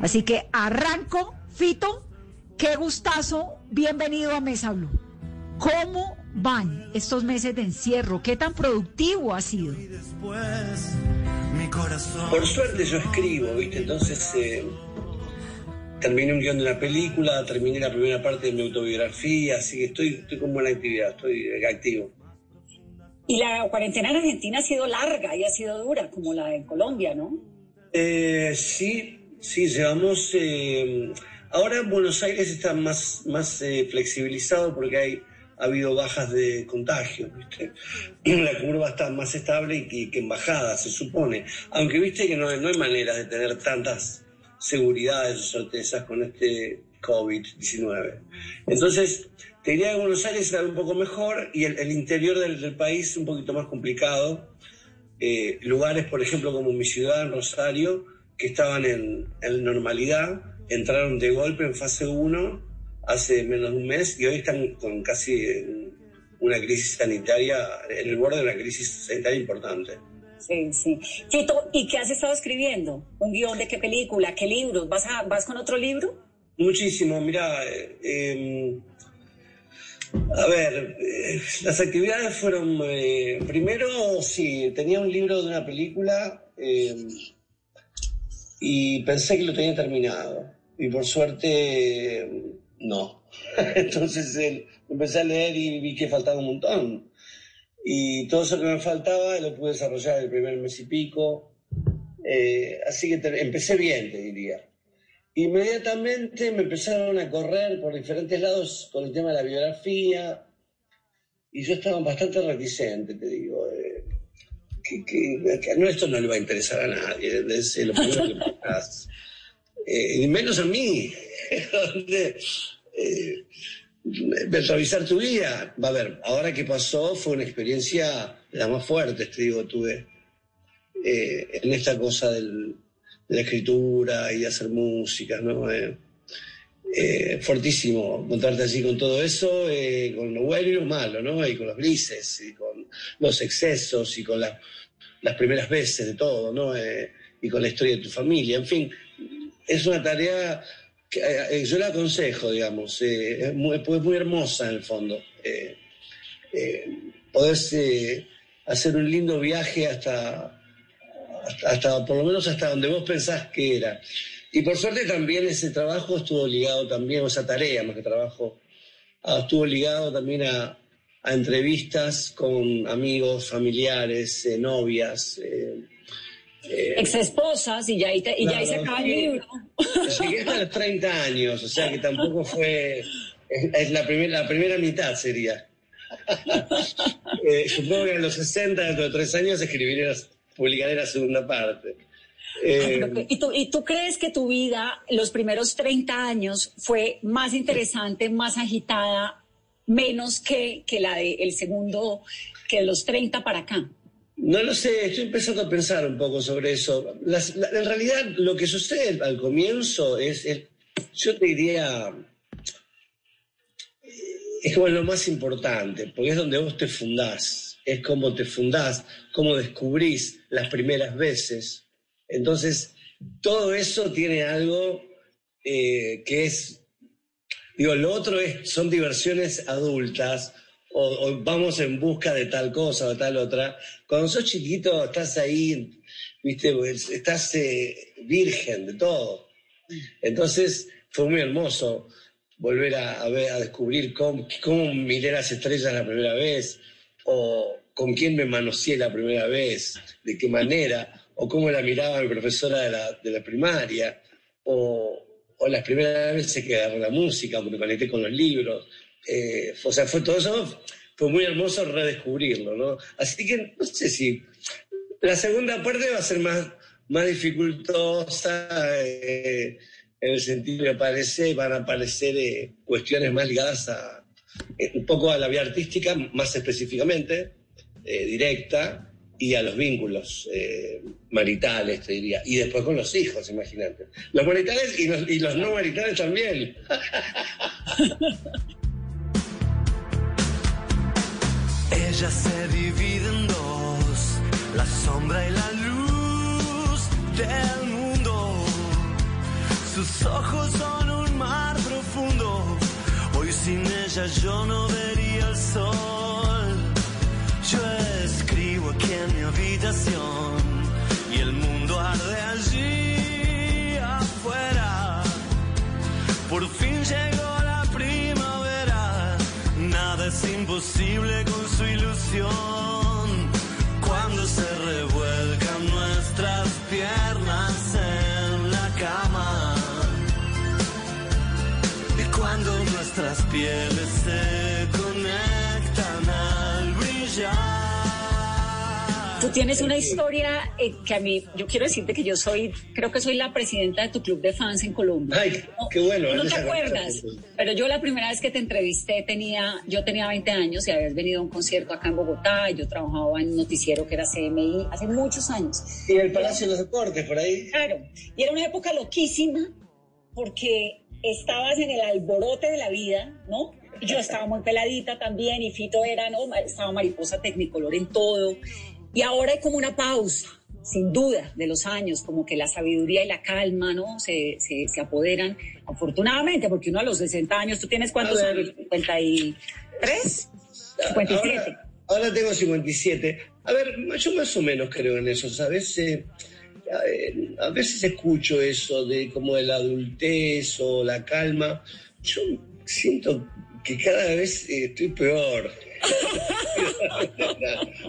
Así que arranco, Fito, qué gustazo, bienvenido a Mesa Blue. ¿Cómo van estos meses de encierro? ¿Qué tan productivo ha sido? Por suerte yo escribo, ¿viste? Entonces eh, terminé un guion de una película, terminé la primera parte de mi autobiografía, así que estoy, estoy con buena actividad, estoy activo. Y la cuarentena en Argentina ha sido larga y ha sido dura, como la en Colombia, ¿no? Eh, sí, sí, llevamos... Eh, ahora Buenos Aires está más, más eh, flexibilizado porque hay, ha habido bajas de contagio, ¿viste? La curva está más estable y que, en bajada, se supone. Aunque viste que no, no hay manera de tener tantas seguridades o certezas con este COVID-19. Entonces, te diría que Buenos Aires era un poco mejor y el, interior del, país un poquito más complicado. Eh, lugares, por ejemplo, como mi ciudad, en Rosario, que estaban en, normalidad, entraron de golpe en fase 1 hace menos de un mes y hoy están con casi una crisis sanitaria, en el borde de una crisis sanitaria importante. Sí, sí. Tito, ¿y qué has estado escribiendo? ¿Un guion de qué película? ¿Qué libros? ¿Vas, a, vas con otro libro? Muchísimo, mira, eh, em, a ver, eh, las actividades fueron, eh, primero, sí, tenía un libro de una película em, y pensé que lo tenía terminado y por suerte no. Entonces empecé a leer y vi que faltaba un montón. Y todo eso que me faltaba lo pude desarrollar el primer mes y pico. así que empecé bien, te diría. Inmediatamente me empezaron a correr por diferentes lados con el tema de la biografía y yo estaba bastante reticente, te digo. Eh, que, no, esto no le va a interesar a nadie, es lo primero que eh, y menos a mí, donde eh, revisar tu vida. Va a ver, ahora que pasó fue una experiencia de las más fuertes, te digo, tuve en esta cosa del, de la escritura y hacer música, ¿no? Eh, eh, fuertísimo encontrarte así con todo eso, eh, con lo bueno y lo malo, ¿no? Y con los grises, y con los excesos, y con las primeras veces de todo, ¿no? y con la historia de tu familia, en fin, es una tarea que yo la aconsejo, digamos, es muy, es, muy, hermosa en el fondo. poderse hacer un lindo viaje hasta hasta, por lo menos hasta donde vos pensás que era. Y por suerte también ese trabajo estuvo ligado también, o esa tarea más que trabajo, ah, estuvo ligado también a, entrevistas con amigos, familiares, eh, novias. Eh, eh, Ex esposas, y ya, y, ya ahí se acaba el libro. Llegué hasta los 30 años, o sea que tampoco fue. Es, la, primera, la primera mitad sería. supongo que a los 60, dentro de tres años, escribiré publicaré la segunda parte. Eh, ¿Y, tú, ¿Y tú crees que tu vida, los primeros 30 años, fue más interesante, más agitada, menos que, que la del segundo, que los 30 para acá? No lo sé, estoy empezando a pensar un poco sobre eso. en realidad, lo que sucede al comienzo es, yo te diría, es como lo más importante, porque es donde vos te fundás es cómo te fundás, cómo descubrís las primeras veces. Entonces, todo eso tiene algo eh, que es, digo, lo otro es, son diversiones adultas, o, vamos en busca de tal cosa o tal otra. Cuando sos chiquito, estás ahí, viste, pues, estás eh, virgen de todo. Entonces, fue muy hermoso volver a, ver, a descubrir cómo, cómo miré las estrellas la primera vez, o con quién me manoseé la primera vez, de qué manera, o cómo la miraba mi profesora de la, de la primaria, o, o, las primeras veces que agarré la música, o me conecté con los libros. Eh, o sea, fue todo eso, fue muy hermoso redescubrirlo, ¿no? Así que no sé si la segunda parte va a ser más, más dificultosa. Eh, en el sentido que aparece, van a aparecer eh, cuestiones más ligadas a, eh, un poco a la vida artística, más específicamente, eh, directa, y a los vínculos eh, maritales, te diría. Y después con los hijos, imagínate. Los maritales y los, no maritales también. Ella se divide en dos, la sombra y la luz del mundo sus ojos son un mar profundo. Hoy sin ella yo no vería el sol. Yo habitación y el mundo arde allí afuera. Por fin llegó la primavera, nada es imposible con su ilusión. Cuando se revuelcan nuestras piernas en la cama y cuando nuestras pieles se conectan al brillar. Tú tienes una historia eh, que a mí, yo quiero decirte que yo soy, creo que soy la presidenta de tu club de fans en Colombia. Ay, qué bueno, No te acuerdas, cosa. pero yo la primera vez que te entrevisté tenía, yo tenía 20 años y habías venido a un concierto acá en Bogotá y yo trabajaba en un noticiero que era CMI hace muchos años. Y el Palacio de los Deportes, por ahí. Claro, y era una época loquísima porque estabas en el alborote de la vida, ¿no? Yo estaba muy peladita también y Fito era, ¿no? Estaba mariposa tecnicolor en todo. Y ahora hay como una pausa, sin duda, de los años, como que la sabiduría y la calma, ¿no? Se, se, se apoderan, afortunadamente, porque uno a los 60 años, ¿tú tienes cuántos A ver. años? ¿53? 57. Ahora, ahora tengo 57. A ver, yo más o menos creo en eso, ¿sabes? Eh, a veces escucho eso de como de la adultez o la calma. Yo siento que cada vez eh, estoy peor.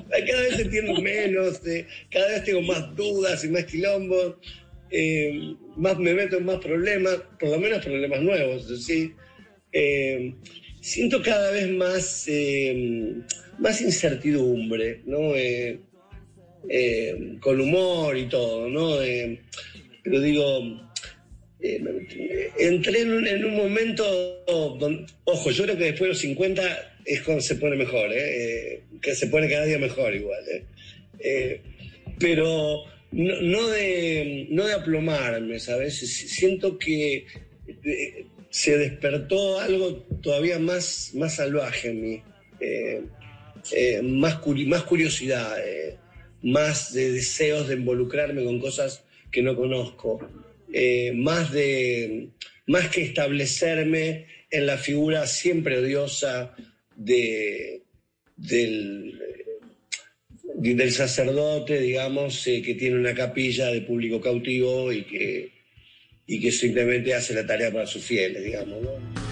cada vez entiendo menos, eh, cada vez tengo más dudas y más quilombos, eh, más me meto en más problemas, por lo menos problemas nuevos, ¿sí? Eh, siento cada vez más, más incertidumbre, ¿no? Con humor y todo, ¿no? Pero digo, entré en un, en un momento, ojo, yo creo que después de los 50 es cuando se pone mejor, ¿eh? Eh, que se pone cada día mejor igual, ¿eh? Pero no, no de, no de aplomarme, ¿sabes? Siento que se despertó algo todavía más, más salvaje en mí, más, curi- más curiosidad, más de deseos de involucrarme con cosas que no conozco, más, de, más que establecerme en la figura siempre odiosa de, del, del sacerdote, digamos, eh, que tiene una capilla de público cautivo y que, y que simplemente hace la tarea para sus fieles, digamos, ¿no?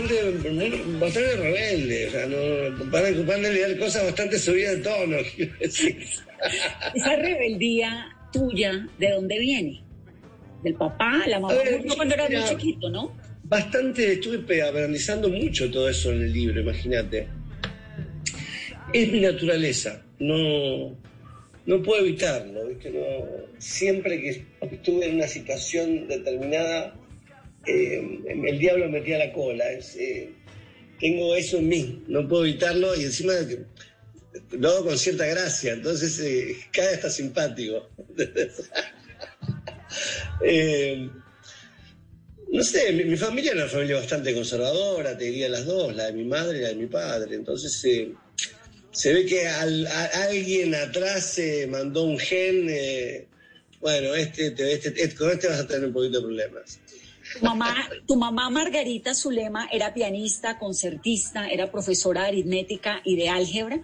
Bastante, bastante rebelde, o sea, no, para ocuparme de leer cosas bastante subidas de tono. Esa rebeldía tuya, ¿de dónde viene? ¿Del papá? ¿La mamá? A ver, murió cuando eras muy chiquito, ¿no? Bastante, estuve analizando mucho todo eso en el libro, imagínate. Es mi naturaleza, no, no puedo evitarlo, ¿viste? No, siempre que estuve en una situación determinada, eh, el diablo me metía la cola. eh, tengo eso en mí, no puedo evitarlo y encima lo hago con cierta gracia, entonces eh, cada está simpático. Eh, no sé, mi, mi familia era una familia bastante conservadora, te diría las dos, la de mi madre y la de mi padre. Entonces se ve que alguien atrás se mandó un gen. bueno, este, te- este- este- con este vas a tener un poquito de problemas. Tu mamá, tu mamá Margarita Zulema era pianista, concertista, era profesora de aritmética y de álgebra.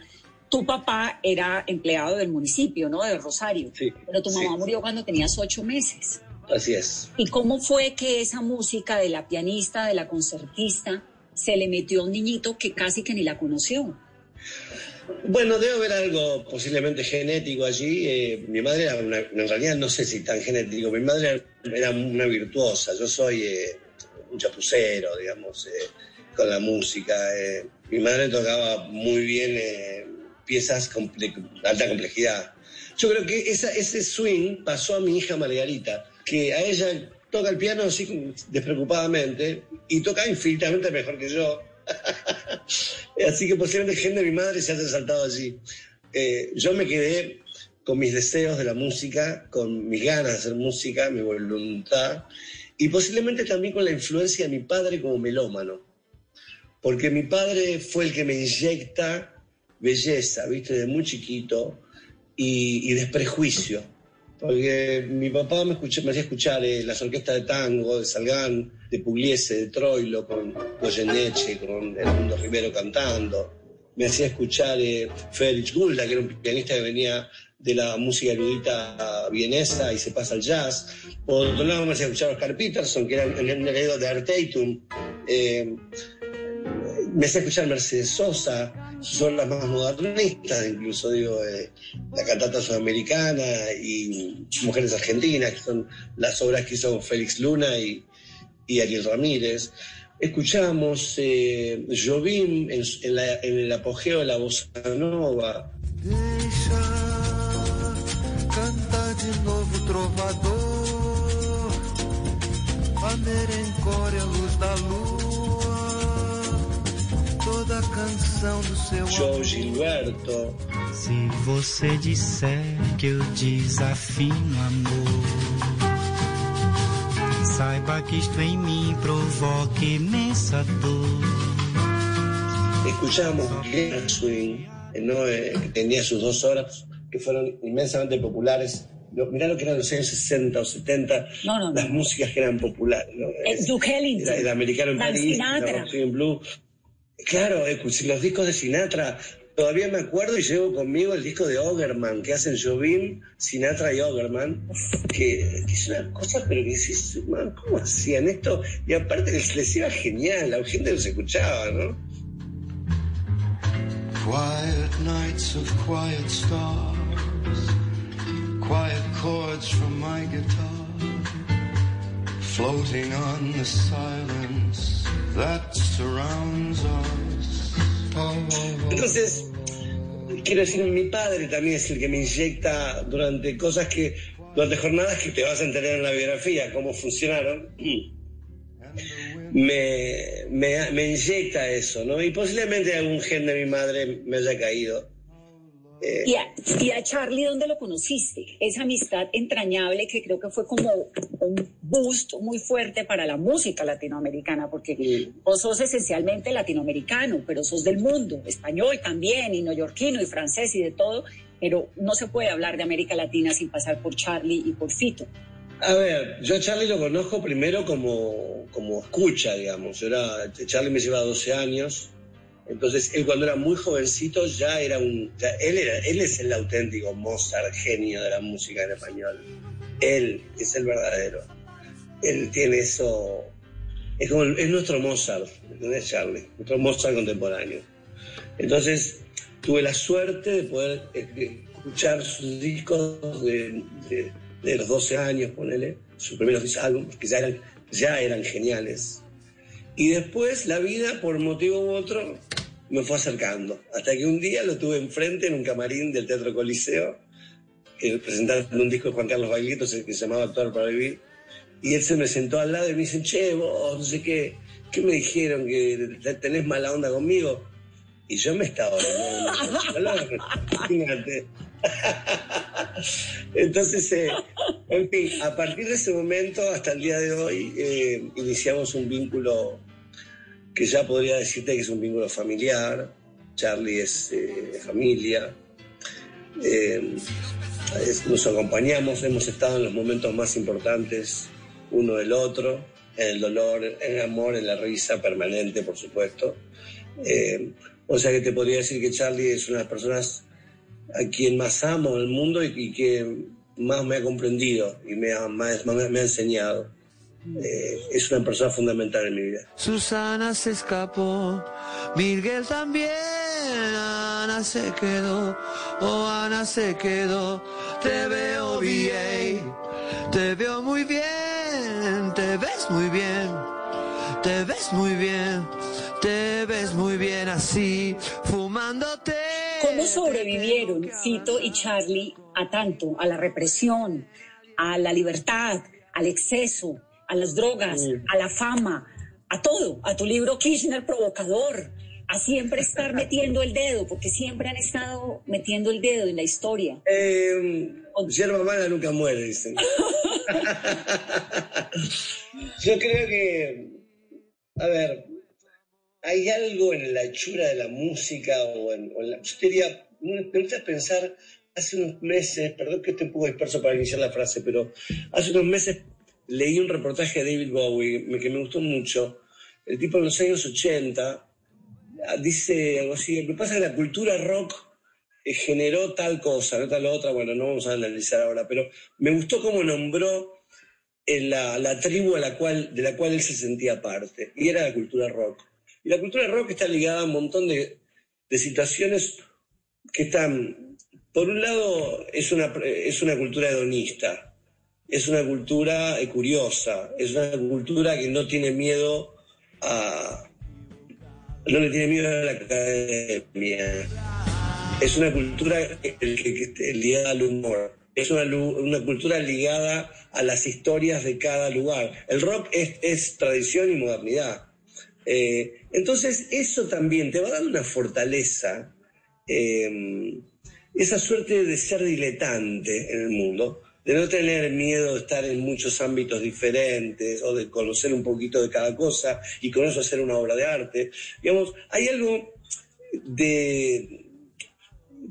Tu papá era empleado del municipio, ¿no? De Rosario. Sí, Pero tu mamá sí. murió cuando tenías ocho meses. Así es. ¿Y cómo fue que esa música de la pianista, de la concertista, se le metió a un niñito que casi que ni la conoció. Bueno, debe haber algo posiblemente genético allí. Eh, mi madre era una, en realidad no sé si tan genético, mi madre era una virtuosa, yo soy eh, un chapucero, digamos, eh, con la música. mi madre tocaba muy bien piezas de alta complejidad. Yo creo que esa, ese swing pasó a mi hija Margarita, que a ella toca el piano así despreocupadamente y toca infinitamente mejor que yo. así que posiblemente gente de mi madre se haya saltado allí. Eh, yo me quedé con mis deseos de la música, con mis ganas de hacer música, mi voluntad, y posiblemente también con la influencia de mi padre como melómano. Porque mi padre fue el que me inyecta belleza, viste, de muy chiquito, y, y desprejuicio porque mi papá me, escuché, me hacía escuchar eh, las orquestas de tango, de Salgán, de Pugliese, de Troilo, con Goyeneche, con El Mundo Rivero cantando. Me hacía escuchar eh, Félix Gulda, que era un pianista que venía de la música erudita vienesa y se pasa al jazz. Por otro lado, me hacía escuchar a Oscar Peterson, que era el heredero de Arteitum. Eh, me hacía escuchar Mercedes Sosa, son las más modernistas, incluso digo, eh, la cantata sudamericana y Mujeres Argentinas, que son las obras que hizo Félix Luna y, Ariel Ramírez. Escuchamos eh, en, el apogeo de la bossa nova. Toda canção do seu João Gilberto. Se você disser que eu desafino amor, saiba que isto em mim provoca imensa dor. Escuchamos Swing, ¿no? Eh, que tenía sus dos horas, que fueron inmensamente populares mirá lo que eran los años 60 o 70, las músicas que eran populares. ¿no? El Duke Ellington. El, americano en París, el Blue. Claro, eh, pues, los discos de Sinatra, todavía me acuerdo y llevo conmigo el disco de Ogerman, que hacen Jobim, Sinatra y Ogerman, que, es una cosa, pero que dices, ¿cómo hacían esto? Y aparte les, iba genial, la gente los escuchaba, ¿no? Quiet nights of quiet stars, quiet chords from my guitar, floating on the silence. Entonces, quiero decir, mi padre también es el que me inyecta durante cosas que, durante jornadas que te vas a entender en la biografía, cómo funcionaron. Me, me, me inyecta eso, ¿no? Y posiblemente algún gen de mi madre me haya caído eh, ¿Y, a, Charlie dónde lo conociste? Esa amistad entrañable que creo que fue como un boost muy fuerte para la música latinoamericana, porque vos sos esencialmente latinoamericano, pero sos del mundo, español también, y neoyorquino, y francés, y de todo, pero no se puede hablar de América Latina sin pasar por Charlie y por Fito. A ver, yo a Charlie lo conozco primero como, como escucha, digamos. Era, Charlie me lleva 12 años, entonces, él cuando era muy jovencito ya era un... él, era, él es el auténtico Mozart, genio de la música en español. Él es el verdadero. Él tiene eso... Es, como, es nuestro Mozart, ¿entendés, Charlie? Nuestro Mozart contemporáneo. Entonces, tuve la suerte de poder escuchar sus discos de, los 12 años, ponele, sus primeros álbumes, que ya eran, ya eran geniales. Y después la vida, por motivo u otro, me fue acercando. Hasta que un día lo tuve enfrente en un camarín del Teatro Coliseo, que presentaron un disco de Juan Carlos Baglietto que se llamaba Actuar para Vivir. Y él se me sentó al lado y me dice, che, vos, no sé qué, ¿qué me dijeron? ¿Que tenés mala onda conmigo? Y yo me estaba Imagínate. Entonces, eh, en fin, a partir de ese momento hasta el día de hoy eh, iniciamos un vínculo que ya podría decirte que es un vínculo familiar. Charlie es eh, familia. nos acompañamos, hemos estado en los momentos más importantes uno del otro, en el dolor, en el amor, en la risa permanente, por supuesto. o sea que te podría decir que Charlie es una de las personas a quien más amo en el mundo y, que más me ha comprendido y me ha, me ha enseñado. Eh, es una persona fundamental en mi vida. Susana se escapó, Miguel también, Ana se quedó, oh Ana se quedó, te veo bien, te veo muy bien, te ves muy bien, te ves muy bien, te ves muy bien así, fumándote. ¿Cómo sobrevivieron Fito y Charlie a tanto, a la represión, a la libertad, al exceso? A las drogas, a la fama, a todo, a tu libro Kirchner provocador, a siempre estar metiendo el dedo, porque siempre han estado metiendo el dedo en la historia. Eh, yerba mala nunca muere, dicen. Yo creo que, a ver, hay algo en la hechura de la música o en, la... Yo diría, me gusta pensar, hace unos meses, perdón que esté un poco disperso para iniciar la frase, pero hace unos meses leí un reportaje de David Bowie que me gustó mucho. El tipo en los años 80 ah, dice algo así, lo que pasa es que la cultura rock eh, generó tal cosa, no tal otra, bueno, no vamos a analizar ahora, pero me gustó cómo nombró la, la, tribu a la cual, de la cual él se sentía parte, y era la cultura rock. Y la cultura rock está ligada a un montón de, de situaciones que están, por un lado, es una, es una cultura hedonista, es una cultura eh, curiosa, es una cultura que no tiene miedo a. no le tiene miedo a la academia. Es una cultura ligada al humor. Es una, una, cultura ligada a las historias de cada lugar. El rock es, tradición y modernidad. Eh, entonces, eso también te va a dar una fortaleza, eh, esa suerte de ser diletante en el mundo, de no tener miedo de estar en muchos ámbitos diferentes o de conocer un poquito de cada cosa y con eso hacer una obra de arte. Digamos, hay algo de...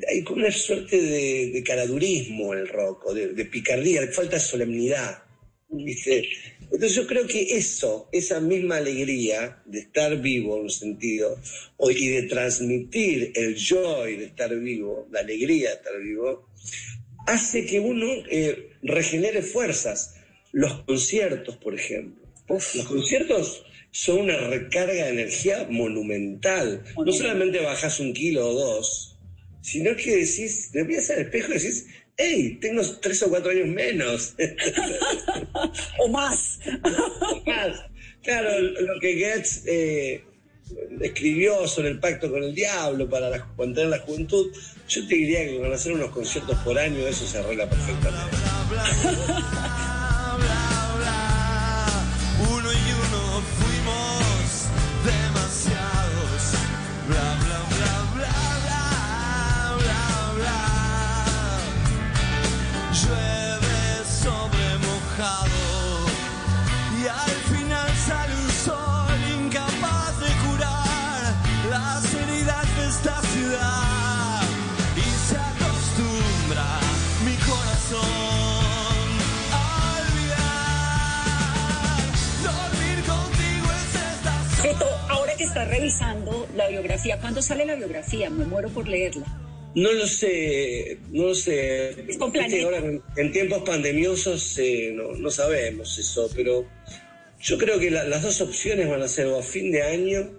Hay como una suerte de, caradurismo en el rock, o de, picardía, de falta de solemnidad. Entonces yo creo que eso, esa misma alegría de estar vivo en un sentido, y de transmitir el joy de estar vivo, la alegría de estar vivo, hace que uno eh, regenere fuerzas. Los conciertos, por ejemplo. Los conciertos son una recarga de energía monumental. No solamente bajas un kilo o dos, sino que decís, me voy al espejo y decís, hey, tengo tres o cuatro años menos. o más. o más. Claro, lo que eh, escribió sobre el pacto con el diablo para mantener la juventud, yo te diría que con hacer unos conciertos por año eso se arregla perfectamente. Uno y uno fuimos demasiados. Bla revisando la biografía, ¿cuándo sale la biografía? Me muero por leerla. No lo sé, no lo sé. Es con Planeta. ahora en, en tiempos pandemiosos eh, no, no sabemos eso, pero yo creo que la- las dos opciones van a ser o a fin de año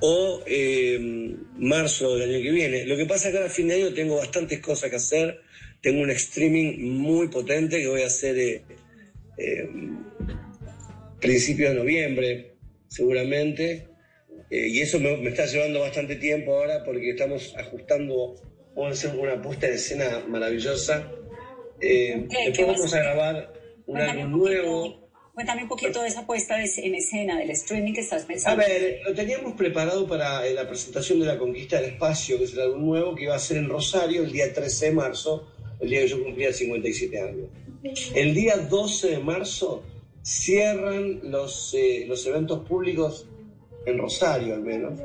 o eh, marzo del año que viene. Lo que pasa es que ahora a fin de año tengo bastantes cosas que hacer. Tengo un streaming muy potente que voy a hacer eh, eh, principios de noviembre, seguramente. Eh, y eso me, me está llevando bastante tiempo ahora porque estamos ajustando, vamos a hacer una puesta en escena maravillosa. Eh, ¿Qué- después qué vas a vamos a grabar un Cuéntame álbum un poquito- nuevo. Cuéntame un poquito de esa puesta de- en escena, del streaming que estás A pensando. ver, lo teníamos preparado para eh, la presentación de la Conquista del Espacio, que es el álbum nuevo, que iba a ser en Rosario el día 13 de marzo, el día que yo cumplía 57 años. El día 12 de marzo cierran los, eh, los eventos públicos en Rosario, al menos.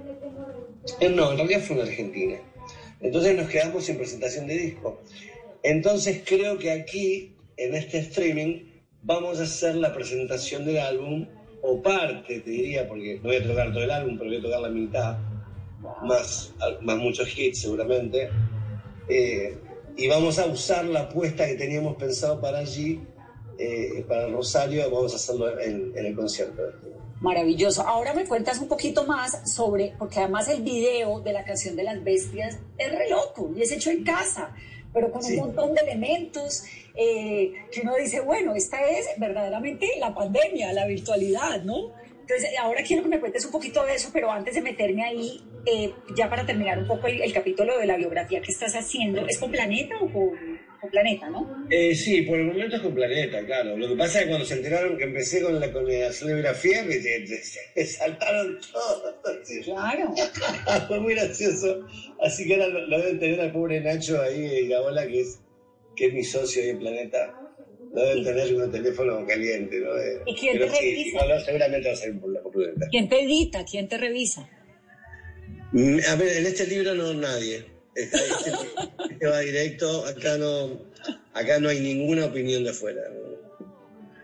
Eh, no, en realidad fue en Argentina. Entonces nos quedamos sin presentación de disco. Entonces creo que aquí, en este streaming, vamos a hacer la presentación del álbum, o parte, te diría, porque no voy a tocar todo el álbum, pero voy a tocar la mitad, más, más muchos hits seguramente. Eh, y vamos a usar la apuesta que teníamos pensado para allí eh, para Rosario, vamos a hacerlo en, el concierto. Maravilloso. Ahora me cuentas un poquito más sobre, porque además el video de la canción de las bestias es re loco y es hecho en casa, pero con un montón de elementos eh, que uno dice, bueno, esta es verdaderamente la pandemia, la virtualidad, ¿no? Entonces, ahora quiero que me cuentes un poquito de eso, pero antes de meterme ahí, eh, ya para terminar un poco el, capítulo de la biografía que estás haciendo, ¿es con Planeta o con, Planeta, no? Eh, sí, por el momento es con Planeta, claro. Lo que pasa es que cuando se enteraron que empecé con la, con la biografía, me, me, saltaron todos. Claro. Fue muy gracioso. Así que ahora lo, deben tener al pobre Nacho ahí, Gabola, que es, que es mi socio ahí en Planeta no deben tener un teléfono caliente, ¿no? Eh, ¿Y quién te revisa? seguramente va a ser por la prudente. ¿Quién te edita? ¿Quién te revisa? Mm, a ver, en este libro no nadie. Este, va directo, acá no, acá no hay ninguna opinión de afuera.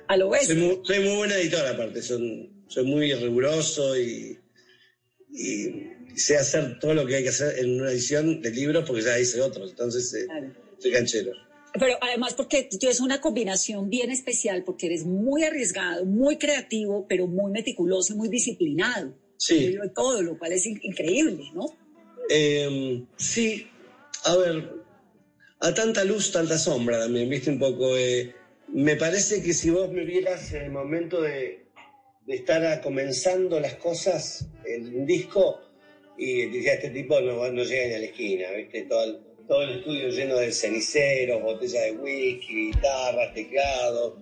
A lo. Soy muy, soy muy buena editora aparte, soy, soy muy riguroso y, y, sé hacer todo lo que hay que hacer en una edición de libros porque ya hice otros, entonces eh, soy canchero. Pero además porque tú es una combinación bien especial, porque eres muy arriesgado, muy creativo, pero muy meticuloso y muy disciplinado. Sí. todo, lo cual es increíble, ¿no? Em, sí. A ver, a tanta luz, tanta sombra también, viste un poco. Eh, me parece que si vos me vieras en el momento de, estar comenzando las cosas, el disco, y decía, este tipo no, no llega ni a la esquina, viste, todo todo el estudio lleno de ceniceros, botellas de whisky, guitarras, teclados,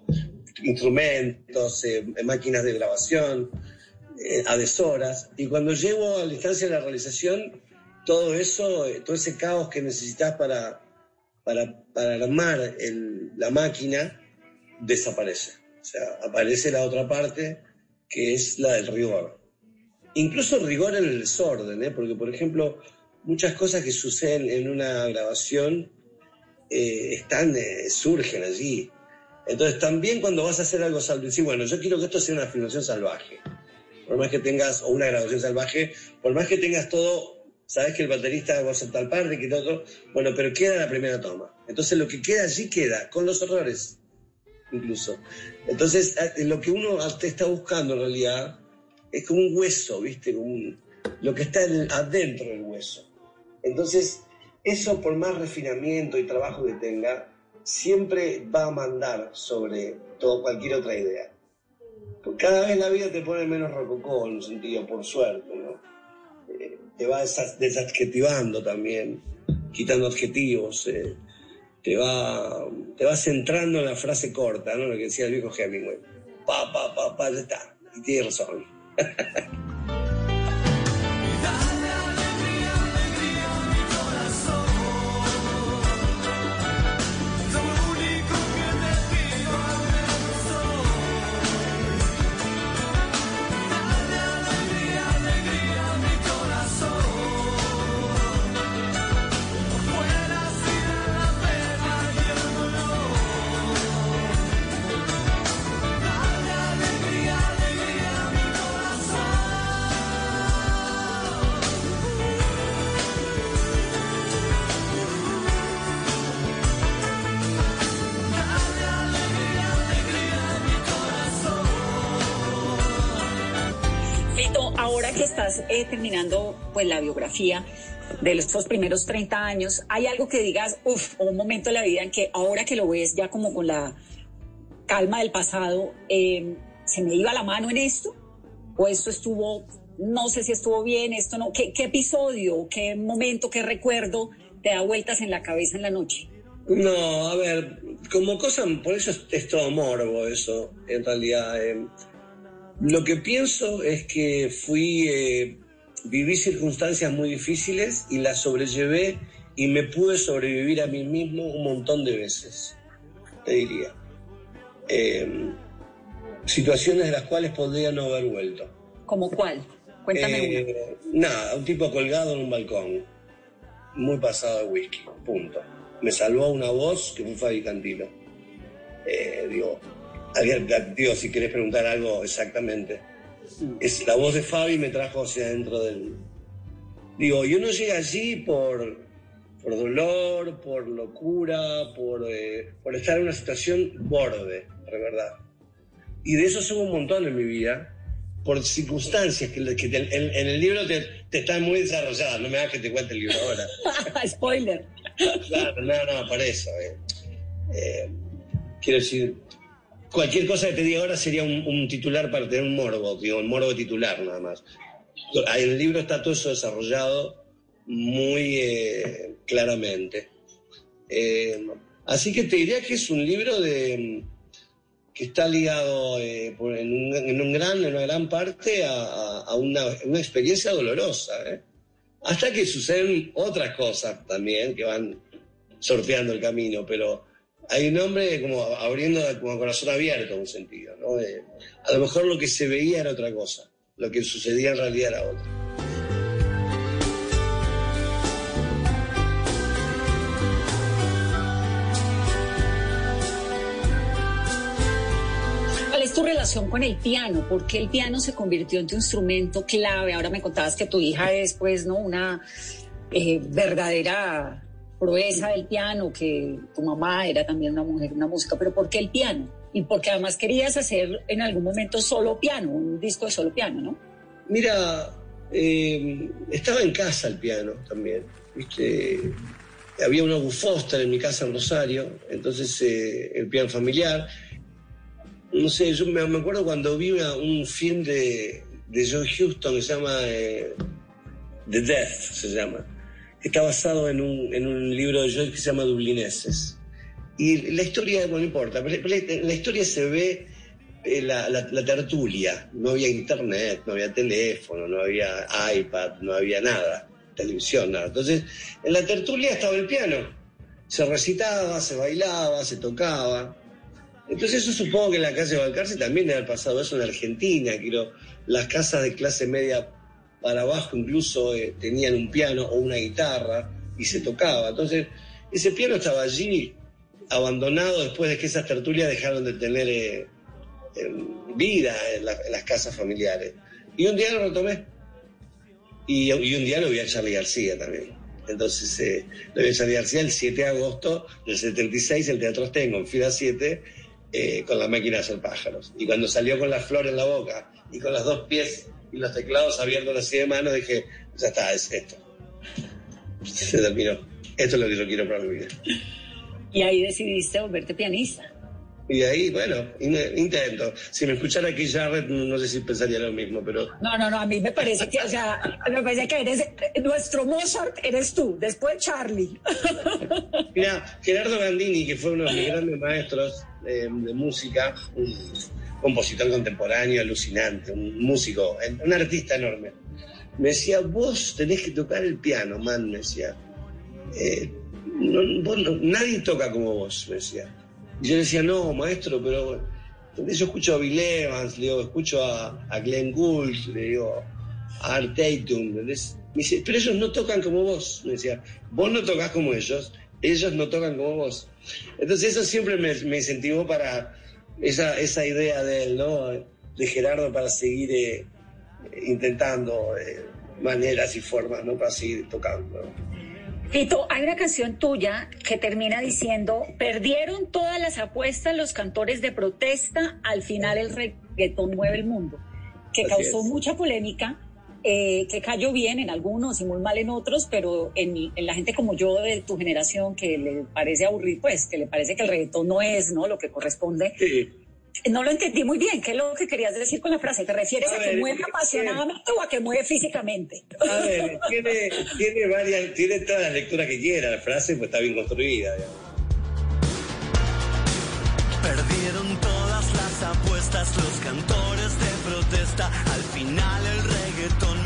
instrumentos, eh, máquinas de grabación, eh, adesoras. Y cuando llego a la instancia de la realización, todo eso, eh, todo ese caos que necesitas para, para, armar la máquina, desaparece. O sea, aparece la otra parte que es la del rigor. Incluso rigor en el desorden, porque por ejemplo, muchas cosas que suceden en una grabación eh, están, eh, surgen allí. Entonces también cuando vas a hacer algo salvaje, bueno, yo quiero que esto sea una filmación salvaje. Por más que tengas, o una grabación salvaje, por más que tengas todo, sabes que el baterista va a tal parte, que todo, bueno, pero queda la primera toma. Entonces lo que queda allí queda, con los errores, incluso. Entonces lo que uno está buscando en realidad es como un hueso, ¿viste? Como lo que está adentro del hueso. Entonces, eso por más refinamiento y trabajo que tenga, siempre va a mandar sobre todo cualquier otra idea. cada vez la vida te pone menos rococó en un sentido, por suerte, ¿no? Te va desadjetivando también, quitando adjetivos, eh, te, va, te va centrando en la frase corta, ¿no? Lo que decía el viejo Hemingway. Pa, pa, pa, pa, ya está. Y tiene razón. pues la biografía de estos primeros 30 años, ¿hay algo que digas, uff, un momento en la vida en que ahora que lo ves ya como con la calma del pasado, em, se me iba la mano en esto? ¿O esto estuvo, no sé si estuvo bien, esto no? ¿Qué, qué episodio, qué momento, qué recuerdo te da vueltas en la cabeza en la noche? No, a ver, como cosa, por eso es, todo morbo eso, en realidad. Eh, lo que pienso es que fui, eh, viví circunstancias muy difíciles y las sobrellevé y me pude sobrevivir a mí mismo un montón de veces, te diría. Em, situaciones de las cuales podría no haber vuelto. ¿Como cuál? Cuéntame eh, Nada, un tipo colgado en un balcón, muy pasado de whisky, punto. Me salvó una voz que fue Fabi Cantilo. Eh, digo, Digo, si querés preguntar algo exactamente. Es la voz de Fabi me trajo hacia adentro del. Digo, yo no llegué allí por, por dolor, por locura, por, eh, por estar en una situación borde. de verdad. Y de eso son un montón en mi vida, por circunstancias que, que en, el libro te, te, están muy desarrolladas. No me hagas que te cuente el libro ahora. Spoiler. Claro, no, no, por eso. Eh. Eh, quiero decir, cualquier cosa que te diga ahora sería un, titular para tener un morbo, digo, un morbo titular nada más. En el libro está todo eso desarrollado muy eh, claramente. así que te diría que es un libro de que está ligado eh, en, un, gran, en una gran parte a, una, experiencia dolorosa. ¿eh? Hasta que suceden otras cosas también que van sorteando el camino, pero hay un hombre como abriendo como corazón abierto en un sentido. ¿no? A lo mejor lo que se veía era otra cosa, lo que sucedía en realidad era otra. tu relación con el piano? ¿Por qué el piano se convirtió en tu instrumento clave? Ahora me contabas que tu hija es, pues, ¿no? Una eh, verdadera proeza del piano, que tu mamá era también una mujer, una música, pero ¿por qué el piano? Y porque además querías hacer en algún momento solo piano, un disco de solo piano, ¿no? Mira, eh, estaba en casa el piano también, ¿viste? Había una Foster en mi casa en Rosario, entonces eh, el piano familiar no sé, yo me, acuerdo cuando vi un film de, John Huston que se llama eh, The Death, se llama, está basado en un, en un libro de Joyce que se llama Dublineses. Y la historia, bueno, no importa, la historia se ve eh, la, la, tertulia, no había internet, no había teléfono, no había iPad, no había nada, televisión, nada. Entonces, en la tertulia estaba el piano, se recitaba, se bailaba, se tocaba. Entonces eso supongo que en la calle Balcarce también haber pasado eso en Argentina, que las casas de clase media para abajo incluso eh, tenían un piano o una guitarra y se tocaba. Entonces ese piano estaba allí abandonado después de que esas tertulias dejaron de tener eh, vida en, las casas familiares. Y un día lo retomé. Y, un día lo vi a Charlie García también. Entonces, eh, lo vi a Charlie García el 7 de agosto del 76, el Teatro Stengo, en Fila 7, eh, con la máquina de hacer pájaros. Y cuando salió con la flor en la boca y con los dos pies y los teclados abiertos así de mano, dije, ya está, es esto. Se terminó. Esto es lo que yo quiero para mi vida. Y ahí decidiste volverte pianista. Y ahí, bueno, intento. Si me escuchara aquí Jarrett, no sé si pensaría lo mismo, pero... No, no, no, a mí me parece que, o sea, me parece que eres, nuestro Mozart eres tú, después Charlie. Mira, Gerardo Gandini, que fue uno de mis grandes maestros de, música, un compositor contemporáneo alucinante, un músico, un artista enorme, me decía, vos tenés que tocar el piano, man, me decía. Eh, nadie toca como vos, me decía y yo decía, no, maestro, pero yo escucho a Bill Evans, le digo, escucho a, Glenn Gould, le digo, a Art Tatum, Me dice, pero ellos no tocan como vos. Me decía, vos no tocas como ellos, ellos no tocan como vos. Entonces eso siempre me, me incentivó para esa, esa idea de él, ¿no? De Gerardo para seguir eh, intentando eh, maneras y formas, ¿no? Para seguir tocando. Tito, hay una canción tuya que termina diciendo, perdieron todas las apuestas los cantores de protesta, al final el reggaetón mueve el mundo, que causó mucha polémica, eh, que cayó bien en algunos y muy mal en otros, pero en, la gente como yo de tu generación que le parece aburrido, pues que le parece que el reggaetón no es no lo que corresponde. Sí no lo entendí muy bien. ¿Qué es lo que querías decir con la frase? ¿Te refieres a, que mueve apasionadamente o a que mueve físicamente? A ver, tiene, tiene varias, tiene todas las lecturas que quiera. La frase pues está bien construida. Perdieron todas las apuestas los cantores de protesta. Al final el reggaetón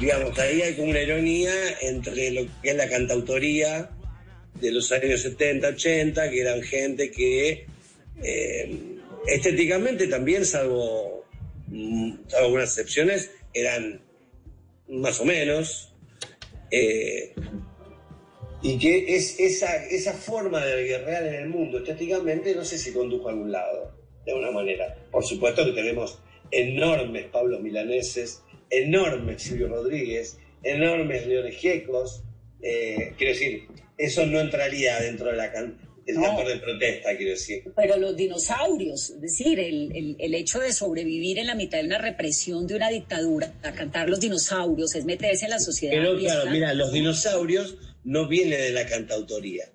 digamos, ahí hay como una ironía entre lo que es la cantautoría de los años 70, 80, que eran gente que eh, estéticamente también, salvo, mm, salvo algunas excepciones, eran más o menos. Eh, y que es esa, esa forma de guerrear en el mundo estéticamente no sé si condujo a algún lado, de alguna manera. Por supuesto que tenemos enormes Pablos milaneses enormes Silvio Rodríguez, enormes Leones Giecos. Eh, quiero decir, eso no entraría dentro de la can el No. cantor de protesta, quiero decir. Pero los dinosaurios, es decir, el, el- el hecho de sobrevivir en la mitad de una represión de una dictadura, a cantar los dinosaurios, es meterse en la sociedad. Pero claro, mira, los dinosaurios no viene de la cantautoría.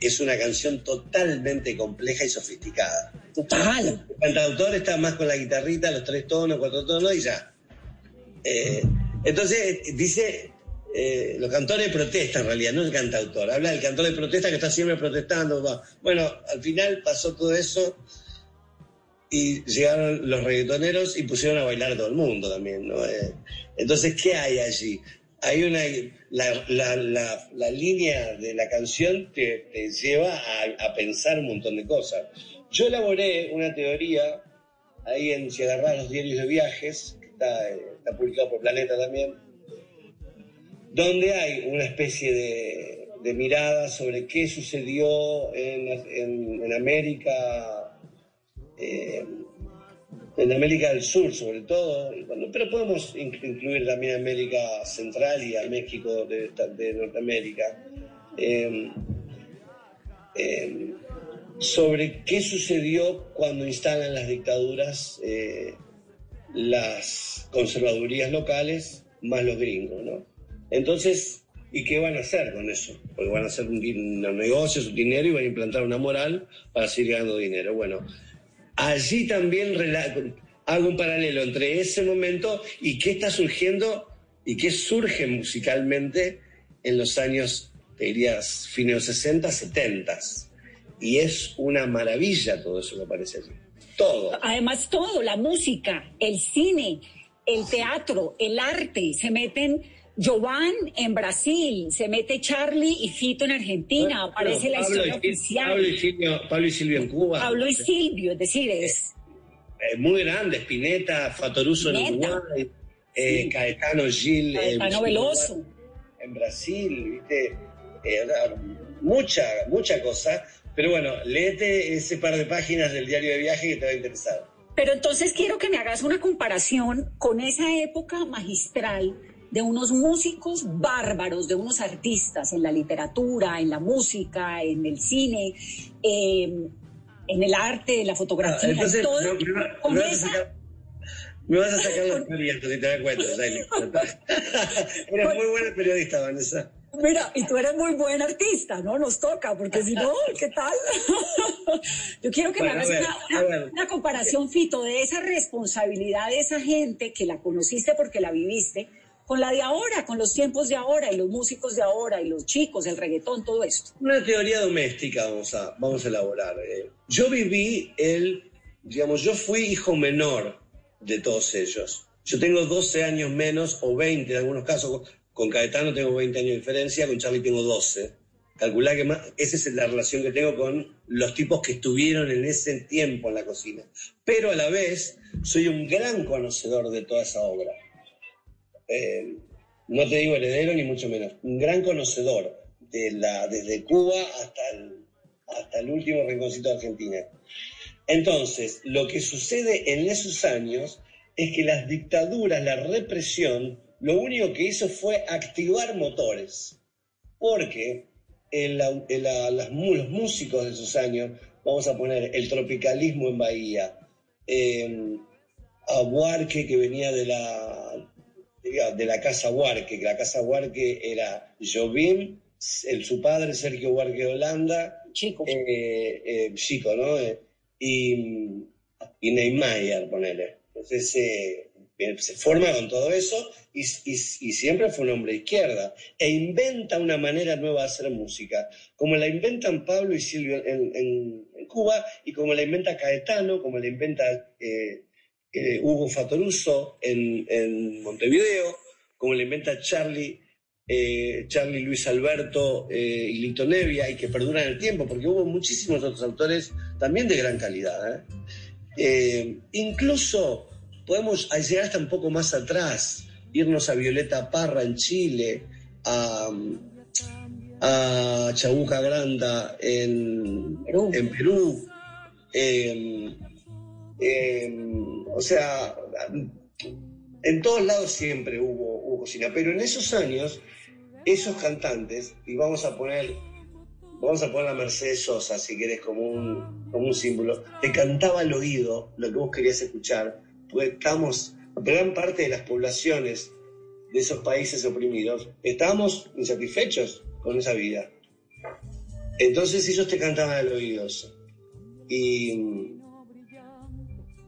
Es una canción totalmente compleja y sofisticada. Total. El cantautor está más con la guitarrita, los tres tonos, cuatro tonos y ya. Eh, entonces, dice, eh, los cantores protestan en realidad, no el cantautor. Habla del cantor de protesta que está siempre protestando. Bueno, al final pasó todo eso y llegaron los reggaetoneros y pusieron a bailar a todo el mundo también, ¿no? Eh, entonces, ¿qué hay allí? Hay una... La, la- la- la línea de la canción te, te lleva a, pensar un montón de cosas. Yo elaboré una teoría ahí en Si agarrás los diarios de viajes, está, publicado por Planeta también, donde hay una especie de, mirada sobre qué sucedió en, América, eh, en América del Sur sobre todo, pero podemos in- incluir también América Central y a México de, Norteamérica. Eh, eh, sobre qué sucedió cuando instalan las dictaduras eh, las conservadurías locales más los gringos, ¿no? Entonces, ¿y qué van a hacer con eso? Porque van a hacer un, negocio, su dinero y van a implantar una moral para seguir ganando dinero. Bueno, allí también hago un paralelo entre ese momento y qué está surgiendo y qué surge musicalmente en los años, te dirías, fines de los 60, 70. Y es una maravilla todo eso que aparece allí. Todo. Además, todo, la música, el cine, el teatro, el arte, se meten Jovan en Brasil, se mete Charlie y Fito en Argentina, aparece la Pablo historia y oficial. Pablo y, Silvio, Pablo y Silvio en Cuba. Pablo y Silvio, es decir, es Eh, muy grande, Spinetta, Fatoruso en. Uruguay, eh, Sí. Caetano Gil eh, Caetano Veloso. en Brasil, ¿viste? Eh, mucha, mucha cosa. Pero bueno, léete ese par de páginas del diario de viaje que te va a interesar. Pero entonces quiero que me hagas una comparación con esa época magistral de unos músicos bárbaros, de unos artistas en la literatura, en la música, en el cine, eh, en el arte, en la fotografía, Ah, Entonces, en todo. no, me, va- con me vas a esa- sacar, me vas a sacar los periodistas, si te das cuenta. Eres muy buena periodista, Vanessa. Mira, y tú eres muy buen artista, ¿no? Nos toca, porque si no, ¿qué tal? Yo quiero que me Bueno, hagas ver, una, una comparación, Fito, de esa responsabilidad de esa gente que la conociste porque la viviste, con la de ahora, con los tiempos de ahora, y los músicos de ahora, y los chicos, el reggaetón, todo esto. Una teoría doméstica vamos a, vamos a elaborar. eh. Yo viví el, digamos, yo fui hijo menor de todos ellos. Yo tengo 12 años menos o 20 en algunos casos. Con Caetano tengo 20 años de diferencia, con Charlie tengo 12. Calculá que más, esa es la relación que tengo con los tipos que estuvieron en ese tiempo en la cocina. Pero a la vez soy un gran conocedor de toda esa obra. Eh, no te digo heredero ni mucho menos, un gran conocedor de la, desde Cuba hasta el, hasta el último rinconcito de Argentina. Entonces, lo que sucede en esos años es que las dictaduras, la represión, lo único que hizo fue activar motores. Porque en la- las los músicos de esos años, vamos a poner el tropicalismo en Bahía, eh, a Huarque que venía de la, de la casa Huarque, que la casa Huarque era Jobim, el, su padre Sergio Huarque de Holanda, Chicos, eh, eh, chico, ¿no? Eh, y, y Neymar, ponele. Entonces se forma con todo eso y, siempre fue un hombre de izquierda. E inventa una manera nueva de hacer música, como la inventan Pablo y Silvio en, Cuba y como la inventa Caetano, como la inventa eh, eh, Hugo Fatoruso en, en Montevideo, como la inventa Charlie eh, Charlie Luis Alberto y Lito Nevia y que perduran el tiempo, porque hubo muchísimos otros autores también de gran calidad. incluso podemos llegar hasta un poco más atrás, irnos a Violeta Parra en Chile, a, a Chabuca Granda en Perú. en Perú. eh, eh, o sea, En todos lados siempre hubo, hubo cocina, pero en esos años, esos cantantes, y vamos a poner vamos a poner a Mercedes Sosa, si querés, como un, como un símbolo, te cantaba al oído lo que vos querías escuchar, estamos, gran parte de las poblaciones de esos países oprimidos, estábamos insatisfechos con esa vida. Entonces ellos te cantaban al oído Y,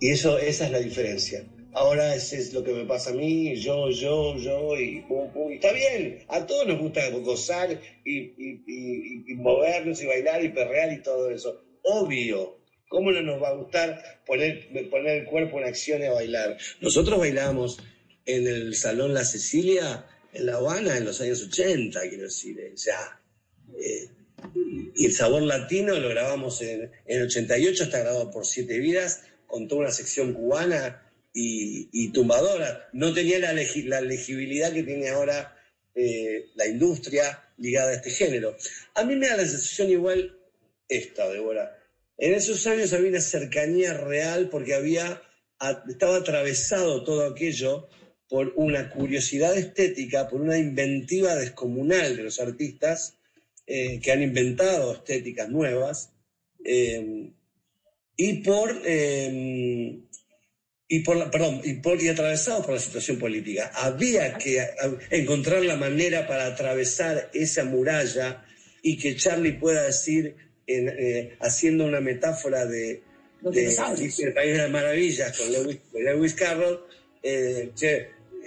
y eso, esa es la diferencia ahora ese es lo que me pasa a mí, yo, yo, yo, y pum, pum, y está bien, a todos nos gusta gozar y, y, movernos y bailar y perrear y todo eso, obvio. ¿Cómo no nos va a gustar poner, el cuerpo en acción y bailar? Nosotros bailamos en el Salón La Cecilia, en La Habana, en los años 80, quiero decir, eh, ya. Eh, y el sabor latino lo grabamos en, en 88, está grabado por Siete Vidas, con toda una sección cubana y, tumbadora. No tenía la, legibilidad que tiene ahora eh, la industria ligada a este género. A mí me da la sensación igual esta, Débora. En esos años había una cercanía real porque había, estaba atravesado todo aquello por una curiosidad estética, por una inventiva descomunal de los artistas eh, que han inventado estéticas nuevas eh, y por y por perdón, y, por, atravesados por la situación política. Había que encontrar la manera para atravesar esa muralla y que Charlie pueda decir, eh, haciendo una metáfora de, de, El País de las Maravillas con Lewis, Carroll, eh,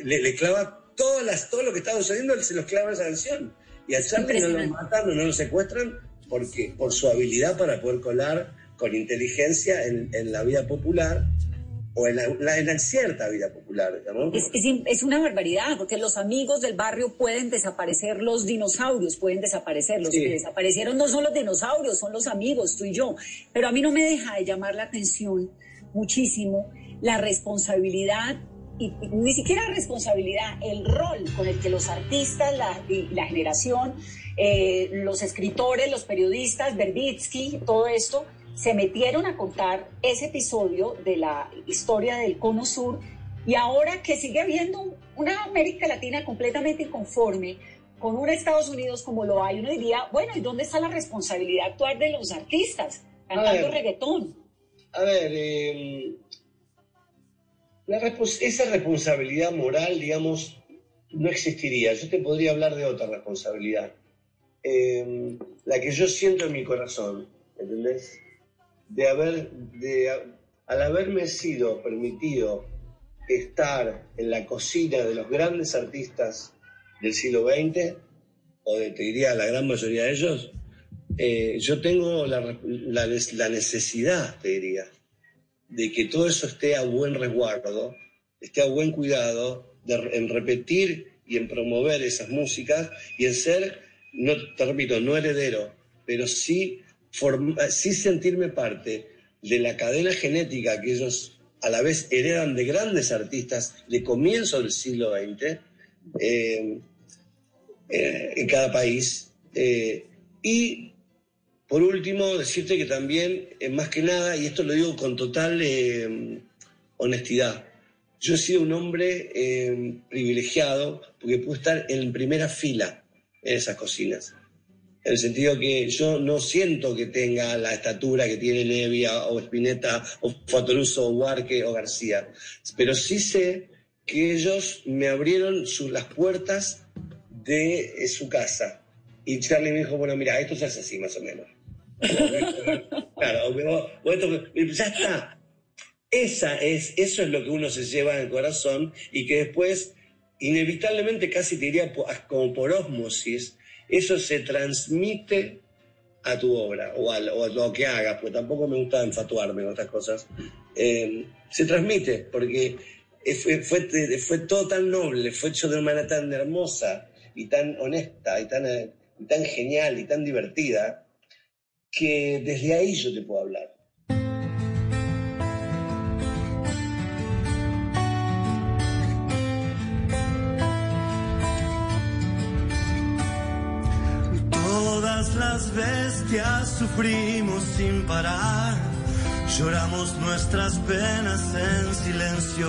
le, clava todas las, todo lo que estaba sucediendo, él se los clava esa canción. Y a Charlie no lo matan, no lo secuestran, porque, por su habilidad para poder colar con inteligencia en, en la vida popular o en la, cierta vida popular. Es, es, una barbaridad, porque los amigos del barrio pueden desaparecer, los dinosaurios pueden desaparecer, los que desaparecieron no son los dinosaurios, son los amigos, tú y yo. Pero a mí no me deja de llamar la atención muchísimo la responsabilidad y, ni siquiera responsabilidad, el rol con el que los artistas, la, la generación, eh, los escritores, los periodistas, Berbitsky, todo esto, se metieron a contar ese episodio de la historia del Cono Sur y ahora que sigue habiendo una América Latina completamente inconforme con un Estados Unidos como lo hay, uno diría, bueno, ¿y dónde está la responsabilidad actual de los artistas cantando reggaetón? A ver, em, esa responsabilidad moral, digamos, no existiría. Yo te podría hablar de otra responsabilidad, em, la que yo siento en mi corazón, ¿entendés? De haber, de, al haberme sido permitido estar en la cocina de los grandes artistas del siglo XX, o de, te diría la gran mayoría de ellos, eh, yo tengo la, la, necesidad, te diría, de que todo eso esté a buen resguardo, esté a buen cuidado, en repetir y en promover esas músicas y en ser, no, te repito, no heredero, pero sí sí sentirme parte de la cadena genética que ellos a la vez heredan de grandes artistas de comienzo del siglo XX eh, eh, en cada país. Eh, y por último, decirte que también, más que nada, y esto lo digo con total honestidad, yo he sido un hombre privilegiado porque pude estar en primera fila en esas cocinas en el sentido que yo no siento que tenga la estatura que tiene Nevia o Spinetta o Fatoruso o Huarque o García, pero sí sé que ellos me abrieron las puertas de su casa. Y Charlie me dijo, bueno, mira, esto se hace así más o menos. claro, ya está. Esa es, eso es lo que uno se lleva en el corazón y que después, inevitablemente, casi te diría como por osmosis, eso se transmite a tu obra o a, lo que hagas, porque tampoco me gusta enfatuarme con estas cosas. Eh, se transmite porque fue, fue, todo tan noble, fue hecho de una manera tan hermosa y tan honesta y tan, tan genial y tan divertida que desde ahí yo te puedo hablar. Las bestias sufrimos sin parar, lloramos nuestras penas en silencio.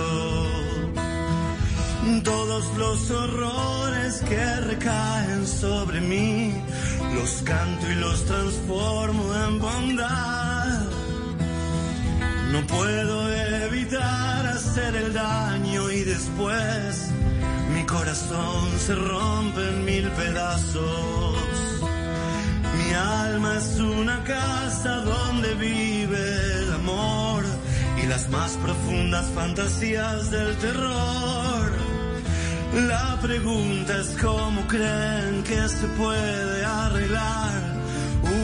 todos los horrores que recaen sobre mí, los canto y los transformo en bondad. No puedo evitar hacer el daño y después mi corazón se rompe en mil pedazos. Alma es una casa donde vive el amor y las más profundas fantasías del terror. La pregunta es cómo creen que se puede arreglar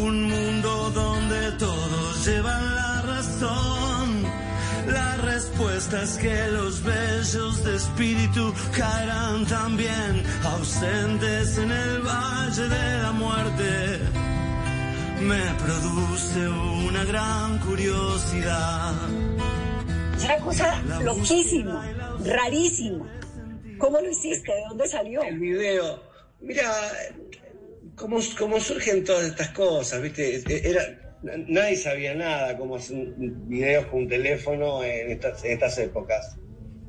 un mundo donde todos llevan la razón. La respuesta es que los besos de espíritu caerán también ausentes en el valle de la muerte. Me produce una gran curiosidad. Es una cosa loquísima, rarísima. ¿Cómo lo hiciste? ¿De dónde salió? El video. Mira, cómo, cómo surgen todas estas cosas, ¿viste? Era, nadie sabía nada cómo hacer videos con un teléfono en estas, en estas épocas.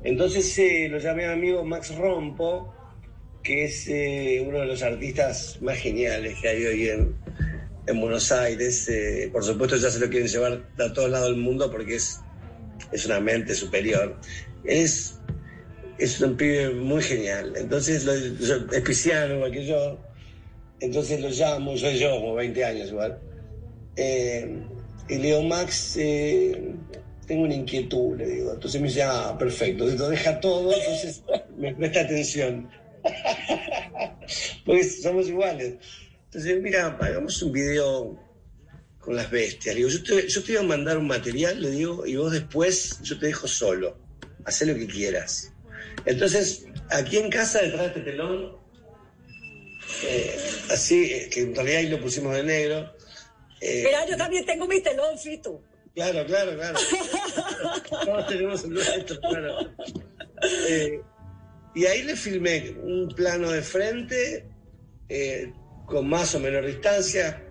Entonces eh, lo llamé a mi amigo Max Rompo, que es eh, uno de los artistas más geniales que hay hoy en, en Buenos Aires. Eh, por supuesto ya se lo quieren llevar a todos lados del mundo porque es, es una mente superior. Es, es un pibe muy genial. Entonces lo, yo- es pisciano igual que yo. Entonces lo llamo, soy yo, como 20 años igual. Eh, y le digo, Max, eh, tengo una inquietud, le digo. Entonces me dice, ah, perfecto, lo deja todo, entonces me presta atención. pues somos iguales. Entonces, mira, hagamos un video con las bestias. Le digo, yo te, yo te voy a mandar un material, le digo, y vos después yo te dejo solo. Haz lo que quieras. Entonces, aquí en casa, detrás de este telón, eh, así, eh, que en realidad ahí lo pusimos de negro. eh, Mira, yo también tengo mi telón, Fito. Claro, claro, claro. Todos tenemos el nuestro, claro. Eh, y ahí le filmé un plano de frente, con más o menor distancia,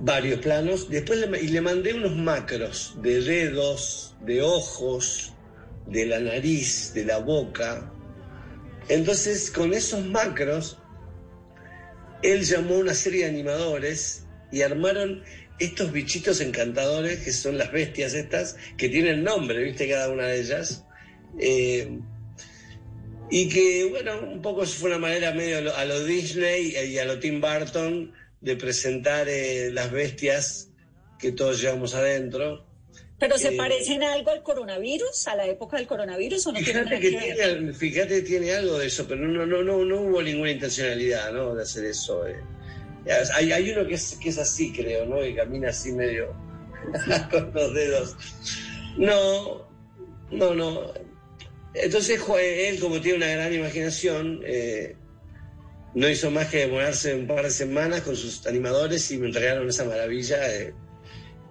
varios planos. Después y le mandé unos macros de dedos, de ojos, de la nariz, de la boca. Entonces, con esos macros, él llamó a una serie de animadores y armaron estos bichitos encantadores que son las bestias estas, que tienen nombre, viste, cada una de ellas. Eh, y que, bueno, un poco fue una manera medio a lo, a lo Disney y a lo Tim Burton de presentar eh, las bestias que todos llevamos adentro. ¿Pero se Eh, parecen algo al coronavirus, a la época del coronavirus o no tienen Fíjate nada que, que ver? tiene, fíjate que tiene algo de eso, pero no, no, no, no hubo ninguna intencionalidad ¿no? de hacer eso. eh. Hay, hay uno que es, que es así, creo, ¿no? que camina así medio con los dedos. No, no, no. Entonces él, como tiene una gran imaginación, eh, no hizo más que demorarse un par de semanas con sus animadores y me entregaron esa maravilla eh,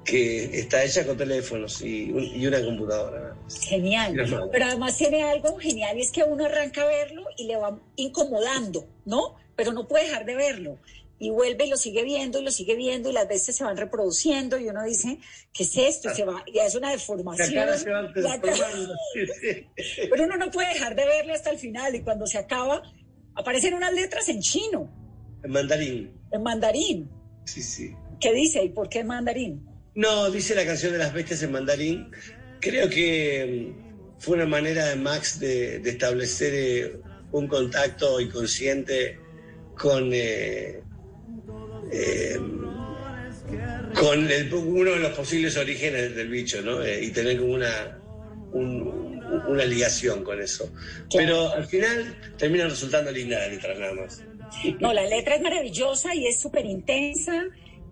que está hecha con teléfonos y, un- y una computadora. Genial. Pero además tiene algo genial y es que uno arranca a verlo y le va incomodando, ¿no? Pero no puede dejar de verlo. Y vuelve y lo sigue viendo y lo sigue viendo y las bestias se van reproduciendo y uno dice, ¿qué es esto? Y se va, y es una La deformación. cara se va La cara-. Pero uno no puede dejar de verlo hasta el final y cuando se acaba aparecen unas letras en chino, En mandarín. en mandarín. Sí, sí. ¿Qué dice y por qué en mandarín? No, dice la canción de las bestias en mandarín. Creo que mm, fue una manera de Max de, de establecer eh, un contacto inconsciente con, eh, eh, con el- uno de los posibles orígenes del bicho, ¿no? Eh, y tener como una, un- una ligación con eso. Pero al final termina resultando linda la letra nada más. No, la letra es maravillosa y es súper intensa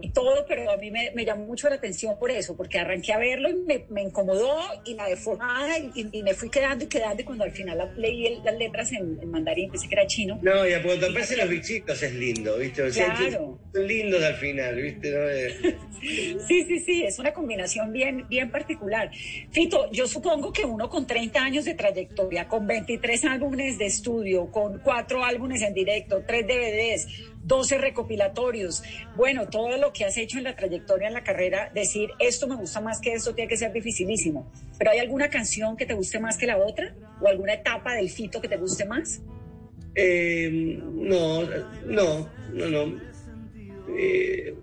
y todo, pero a mí me, me llamó mucho la atención por eso, porque arranqué a verlo y me, me incomodó y la deformada y, y me fui quedando y quedando y cuando al final la- leí el- las letras en, en mandarín, pensé que era chino. No, y cuando aparecen los bichitos es lindo, ¿viste? O sea, Claro. Son lindos al final, ¿viste? ¿No? Sí, sí, sí, es una combinación bien, bien particular. Fito, yo supongo que uno con 30 años de trayectoria, con 23 álbumes de estudio, con cuatro álbumes en directo, tres DVDs, 12 recopilatorios. Bueno, todo lo que has hecho en la trayectoria, en la carrera, decir esto me gusta más que esto tiene que ser dificilísimo. ¿Pero hay alguna canción que te guste más que la otra? ¿O alguna etapa del fito que te guste más? Eh, no, no, no, no. Eh,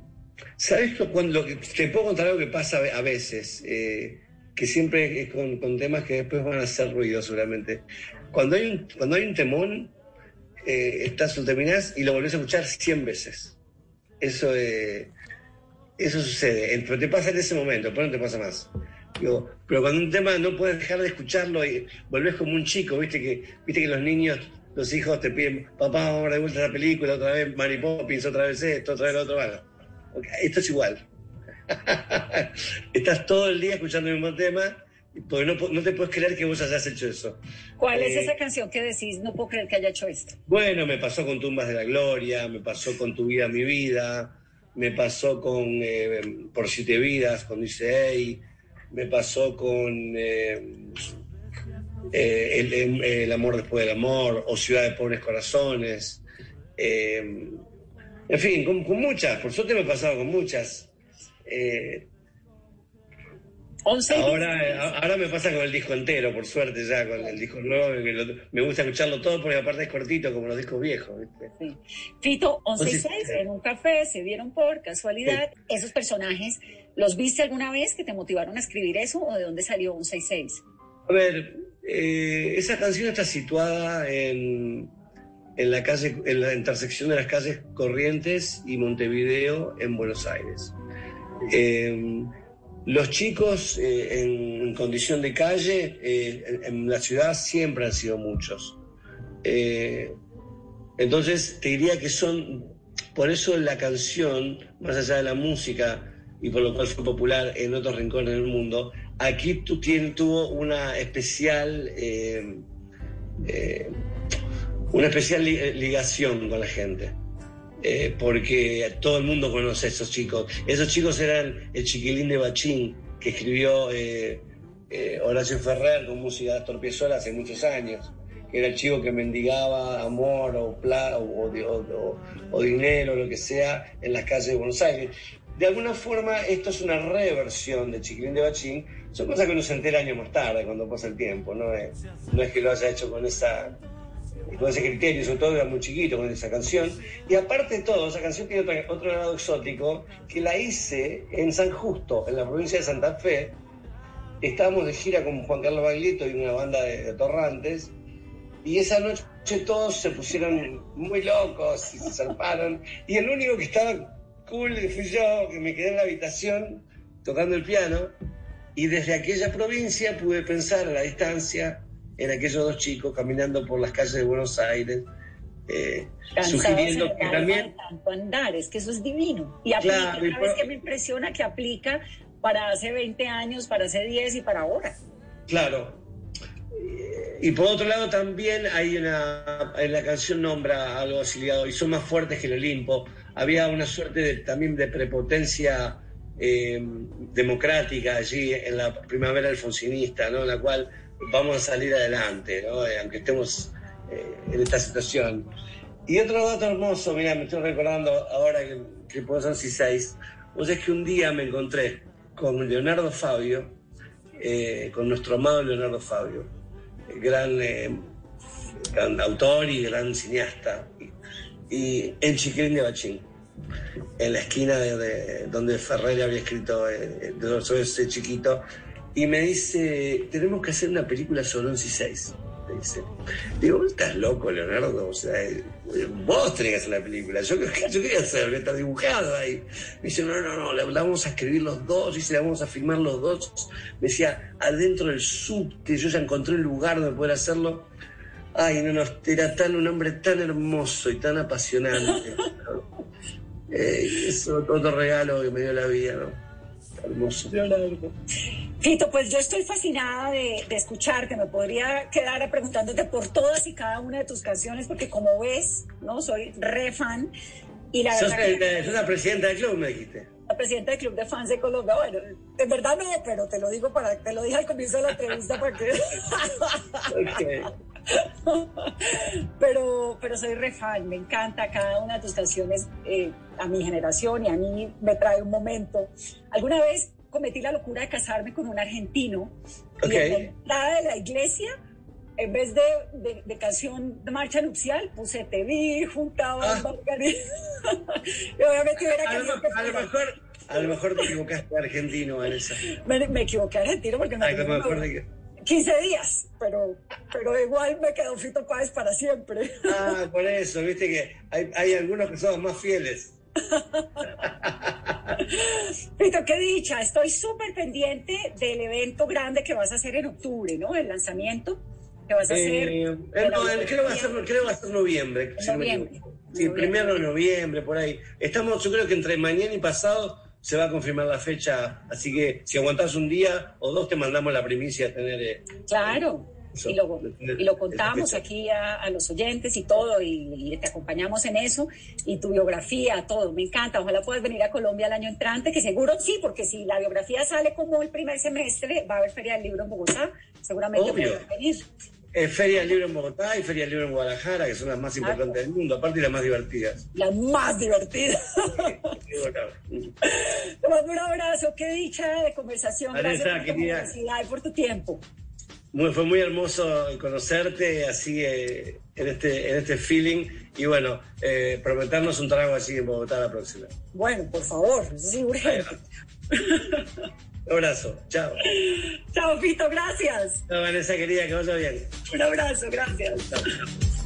¿Sabes cuando te puedo contar algo que pasa a veces? Eh, que siempre es con, con, temas que después van a hacer ruido seguramente. Cuando hay un, cuando hay un temón, eh, estás, lo terminás y lo volvés a escuchar 100 veces. Eso, eh, eso sucede, pero te pasa en ese momento, pero no te pasa más. Digo, pero cuando un tema no puedes dejar de escucharlo y volvés como un chico, viste que, viste que los niños, los hijos te piden, papá, vamos a de vuelta la película, otra vez Mary Poppins, otra vez esto, otra vez lo otro. Bueno, esto es igual. Estás todo el día escuchando el mismo tema porque no, no, te puedes creer que vos hayas hecho eso. ¿Cuál es eh, esa canción que decís, no puedo creer que haya hecho esto? Bueno, me pasó con Tumbas de la Gloria, me pasó con Tu vida, mi vida, me pasó con eh, Por siete vidas, con dice hey, me pasó con eh, el, el, amor después del amor, o Ciudad de pobres corazones. en fin, con, con, muchas, por suerte me he pasado con muchas. Ahora, ahora me pasa con el disco entero, por suerte ya, con el disco nuevo, me gusta escucharlo todo porque aparte es cortito como los discos viejos. ¿viste? Fito, 11 y 6, en un café, se vieron por casualidad. ¿Esos personajes los viste alguna vez que te motivaron a escribir eso o de dónde salió 11 y 6? A ver, eh, esa canción está situada en, en la calle, en la intersección de las calles Corrientes y Montevideo en Buenos Aires. Eh, los chicos eh, en, condición de calle eh, en, la ciudad siempre han sido muchos. Eh, entonces te diría que son, por eso la canción, más allá de la música y por lo cual fue popular en otros rincones del mundo, aquí tú tuvo una especial, una especial ligación con la gente. Eh, porque todo el mundo conoce a esos chicos. Esos chicos eran el chiquilín de Bachín, que escribió eh, eh, Horacio Ferrer con música de Astor hace muchos años, era el chico que mendigaba amor o, plata o, o, dinero, lo que sea, en las calles de Buenos Aires. De alguna forma, esto es una reversión de Chiquilín de Bachín. Son cosas que uno se entera años más tarde, cuando pasa el tiempo. No es, no es que lo haya hecho con esa con ese criterio, sobre todo era muy chiquito con esa canción. Y aparte de todo, esa canción tiene otro, otro lado exótico, que la hice en San Justo, en la provincia de Santa Fe. Estábamos de gira con Juan Carlos Baglietto y una banda de, torrantes, y esa noche todos se pusieron muy locos y se zarparon, y el único que estaba cool fui yo, que me quedé en la habitación tocando el piano, y desde aquella provincia pude pensar a la distancia en aquellos dos chicos caminando por las calles de Buenos Aires, eh, sugiriendo que también... Tanto andar, es que eso es divino. Y aplica, claro, que me impresiona que aplica para hace 20 años, para hace 10 y para ahora. Claro. Y por otro lado también hay una, en la canción nombra algo así ligado, y son más fuertes que el Olimpo. Había una suerte de, también de prepotencia eh, democrática allí en la primavera alfonsinista, ¿no? en la cual vamos a salir adelante, ¿no? Eh, aunque estemos eh, en esta situación. Y otro dato hermoso, mira, me estoy recordando ahora que, que puedo ser 6, o sea, es que un día me encontré con Leonardo Fabio, eh, con nuestro amado Leonardo Fabio, gran, gran, autor y gran cineasta, y, en Chiquilín de Bachín, en la esquina de, donde Ferrer había escrito de ese chiquito, y me dice, tenemos que hacer una película sobre 11 y 6. Me dice, digo, estás loco, Leonardo, o sea, vos tenés que hacer la película, yo, yo quería hacer, está dibujado ahí. Me dice, no, no, no, la, vamos a escribir los dos, y se la vamos a filmar los dos. Me decía, adentro del subte, yo ya encontré un lugar donde poder hacerlo. Ay, no, no, era tan un hombre tan hermoso y tan apasionante. eh, eso, otro regalo que me dio la vida, ¿no? Hermoso. Tito, pues yo estoy fascinada de, de, escucharte. Me podría quedar preguntándote por todas y cada una de tus canciones, porque como ves, no soy re fan. Y la verdad es la presidenta del club, me dijiste. La presidenta del club de fans de Colombia. Bueno, en verdad no, pero te lo digo para, te lo dije al comienzo de la entrevista para que. pero, pero soy re fan, me encanta cada una de tus canciones eh, a mi generación y a mí me trae un momento. Alguna vez cometí la locura de casarme con un argentino y en la entrada de la iglesia, en vez de, de, de canción de marcha nupcial, puse Te vi juntado a Ah. Y obviamente hubiera A lo, a lo mejor, a lo mejor te equivocaste argentino, Vanessa. me, me equivoqué argentino porque me A lo mejor de que- 15 días, pero, pero igual me quedó Fito Páez para siempre. Ah, por eso, viste que hay, hay algunos que son más fieles. Fito, qué dicha, estoy súper pendiente del evento grande que vas a hacer en octubre, ¿no? El lanzamiento que vas a hacer. Eh, de la no, el- creo, que va a ser, creo va a ser noviembre. si Noviembre. Sí, Noviembre. primero de noviembre, por ahí. Estamos, yo creo que entre mañana y pasado se va a confirmar la fecha, así que si aguantás un día o dos te mandamos la primicia a tener... eh, Claro. Eso, Y lo, y lo contamos aquí a, a los oyentes y todo, y, y te acompañamos en eso, y tu biografía, todo, me encanta. Ojalá puedas venir a Colombia el año entrante, que seguro sí, porque si la biografía sale como el primer semestre, va a haber Feria del Libro en Bogotá, seguramente Obvio. venir. Eh, Feria del Libro en Bogotá y Feria del Libro en Guadalajara, que son las más importantes del mundo, aparte y las más divertidas. La más divertida. Bueno, Te mando un abrazo, qué dicha de conversación. Vanessa, Gracias por tu querida. generosidad y por tu tiempo. muy- fue muy hermoso conocerte así eh, en, este, en este feeling y bueno, eh, prometernos un trago así en Bogotá la próxima. Bueno, por favor, sí, urgente. Un abrazo, chao. Chao, Fito, gracias. Chao, Vanessa querida, que vaya bien. Un abrazo, gracias. Chao, chao.